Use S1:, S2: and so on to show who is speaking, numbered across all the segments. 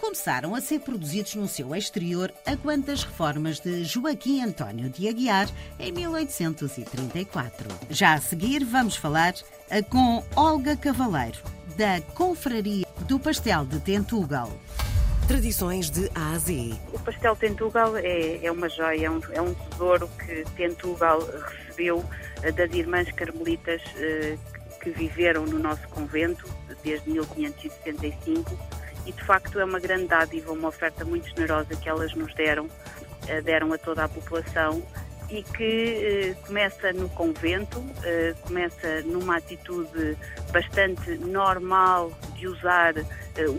S1: começaram a ser produzidos no seu exterior a quantas reformas de Joaquim António de Aguiar em 1834. Já a seguir vamos falar com Olga Cavaleiro, da Confraria do Pastel de Tentugal.
S2: Tradições de A a Z.
S3: O pastel Tentugal é, é uma joia, é um, é um tesouro que Tentugal recebeu eh, das irmãs carmelitas eh, que viveram no nosso convento desde 1565 e de facto é uma grande dádiva, uma oferta muito generosa que elas nos deram, eh, deram a toda a população e que eh, começa no convento, eh, começa numa atitude bastante normal de usar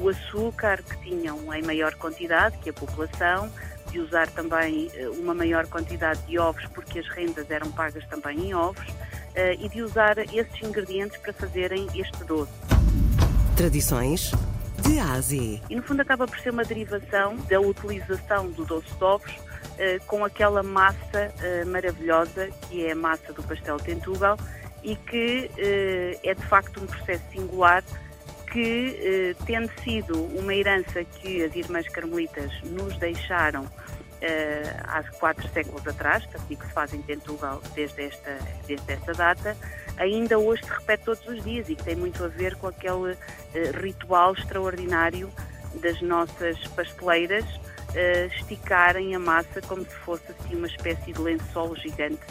S3: o açúcar que tinham em maior quantidade que a população, de usar também uma maior quantidade de ovos porque as rendas eram pagas também em ovos e de usar esses ingredientes para fazerem este doce.
S2: Tradições de A a Z.
S3: E no fundo acaba por ser uma derivação da utilização do doce de ovos eh, com aquela massa eh, maravilhosa que é a massa do pastel Tentugal e que eh, é de facto um processo singular que, eh, tendo sido uma herança que as Irmãs Carmelitas nos deixaram há quatro séculos atrás, portanto, que se faz em Tentugal desde esta, desde esta data, ainda hoje se repete todos os dias e que tem muito a ver com aquele eh, ritual extraordinário das nossas pasteleiras eh, esticarem a massa como se fosse assim uma espécie de lençol gigante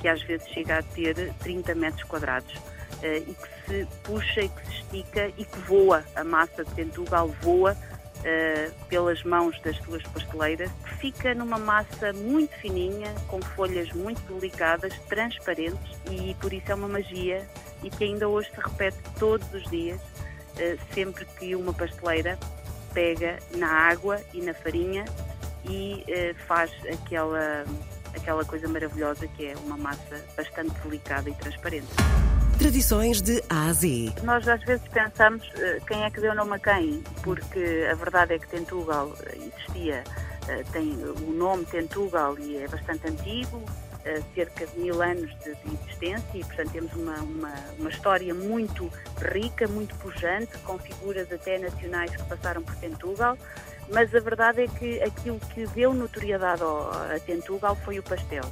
S3: que às vezes chega a ter 30 metros quadrados eh, e que se puxa e que se estica e que voa, a massa de Tentugal voa Uh, pelas mãos das suas pasteleiras, que fica numa massa muito fininha, com folhas muito delicadas, transparentes, e por isso é uma magia e que ainda hoje se repete todos os dias, uh, sempre que uma pasteleira pega na água e na farinha e uh, faz aquela, aquela coisa maravilhosa que é uma massa bastante delicada e transparente.
S2: Tradições de A a Z.
S3: Nós às vezes pensamos uh, quem é que deu nome a quem, porque a verdade é que Tentugal existia, uh, tem o nome Tentugal e é bastante antigo, cerca de mil anos de, existência e, portanto, temos uma, uma, uma, história muito rica, muito pujante, com figuras até nacionais que passaram por Tentugal, mas a verdade é que aquilo que deu notoriedade a Tentugal foi o pastel.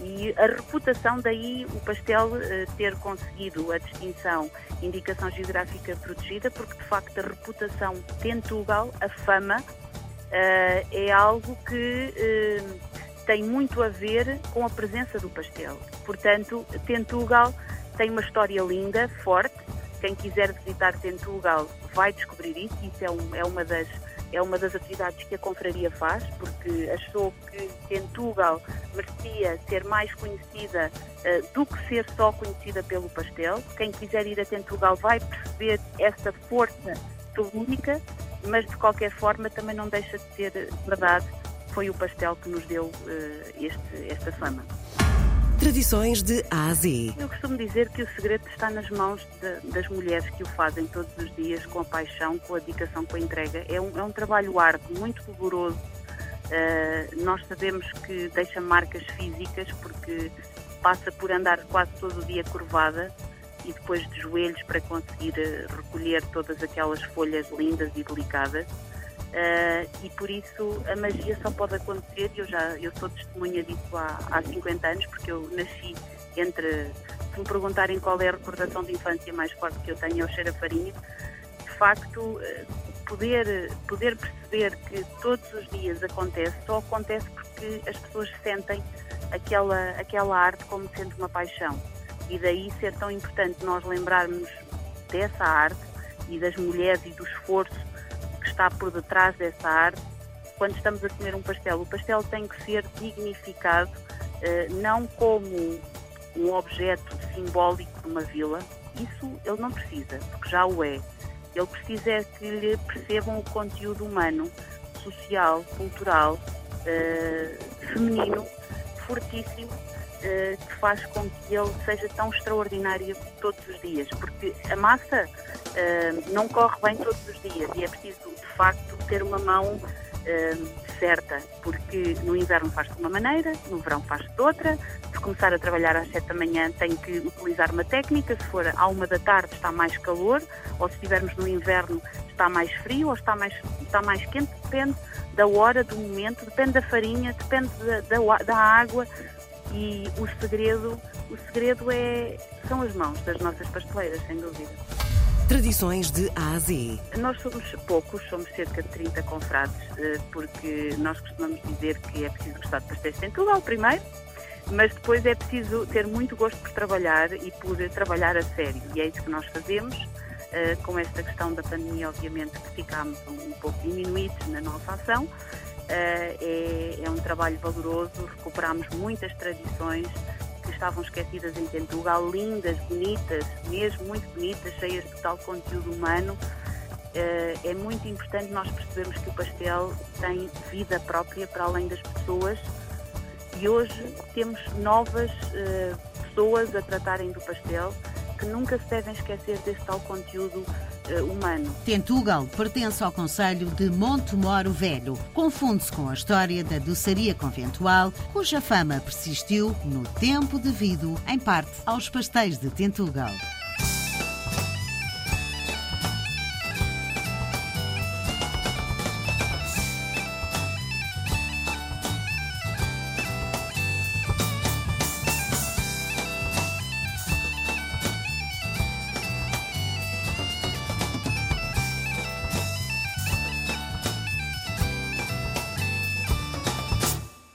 S3: E a reputação, daí o pastel uh, ter conseguido a distinção indicação geográfica protegida, porque de facto a reputação Tentugal, a fama, uh, é algo que uh, tem muito a ver com a presença do pastel. Portanto, Tentugal tem uma história linda, forte. Quem quiser visitar Tentugal vai descobrir isso. Isso é, um, é uma das é uma das atividades que a confraria faz, porque achou que Tentugal merecia ser mais conhecida uh, do que ser só conhecida pelo pastel. Quem quiser ir a Tentugal vai perceber essa força única, mas de qualquer forma também não deixa de ser verdade, foi o pastel que nos deu uh, este, esta fama.
S2: Tradições de A a Z.
S3: Eu costumo dizer que o segredo está nas mãos de, das mulheres que o fazem todos os dias com a paixão, com a dedicação, com a entrega. É um, é um trabalho árduo, muito rigoroso. Uh, nós sabemos que deixa marcas físicas porque passa por andar quase todo o dia curvada e depois de joelhos para conseguir recolher todas aquelas folhas lindas e delicadas. Uh, e por isso a magia só pode acontecer, e eu já eu sou testemunha disso há, há 50 anos, porque eu nasci entre, se me perguntarem qual é a recordação de infância mais forte que eu tenho, é o cheiro a farinha, de facto, uh, poder, poder perceber que todos os dias acontece, só acontece porque as pessoas sentem aquela, aquela arte como sendo uma paixão. E daí ser tão importante nós lembrarmos dessa arte e das mulheres e do esforço está por detrás dessa arte quando estamos a comer um pastel. O pastel tem que ser dignificado eh, não como um objeto simbólico de uma vila. Isso ele não precisa, porque já o é. Ele precisa é que lhe percebam o conteúdo humano, social, cultural, uh, feminino, fortíssimo, que faz com que ele seja tão extraordinário todos os dias, porque a massa não corre bem todos os dias e é preciso, de facto, ter uma mão certa, porque no inverno faz de uma maneira, no verão faz de outra. Se começar a trabalhar às 7 da manhã, tem que utilizar uma técnica. Se for à 1 da tarde, está mais calor, ou se estivermos no inverno, está mais frio ou está mais, está mais quente, depende da hora, do momento, depende da farinha, depende da, da, da água. E o segredo, o segredo é, são as mãos das nossas pasteleiras, sem dúvida.
S2: Tradições de A a Z.
S3: Nós somos poucos, somos cerca de 30 confrades, eh, porque nós costumamos dizer que é preciso gostar de pastéis sem tudo, ao primeiro, mas depois é preciso ter muito gosto por trabalhar e por trabalhar a sério. E é isso que nós fazemos. Eh, com esta questão da pandemia, obviamente que ficámos um pouco diminuídos na nossa ação. Eh, é, é um trabalho valoroso, recuperamos muitas tradições que estavam esquecidas em Tentugal, lindas, bonitas, mesmo muito bonitas, cheias de tal conteúdo humano. Eh, é muito importante nós percebermos que o pastel tem vida própria para além das pessoas. E hoje temos novas eh, pessoas a tratarem do pastel que nunca se devem esquecer desse tal conteúdo uh, humano.
S1: Tentugal pertence ao Conselho de Montemoro Velho. Confunde-se com a história da doçaria conventual, cuja fama persistiu no tempo devido, em parte, aos pastéis de Tentugal.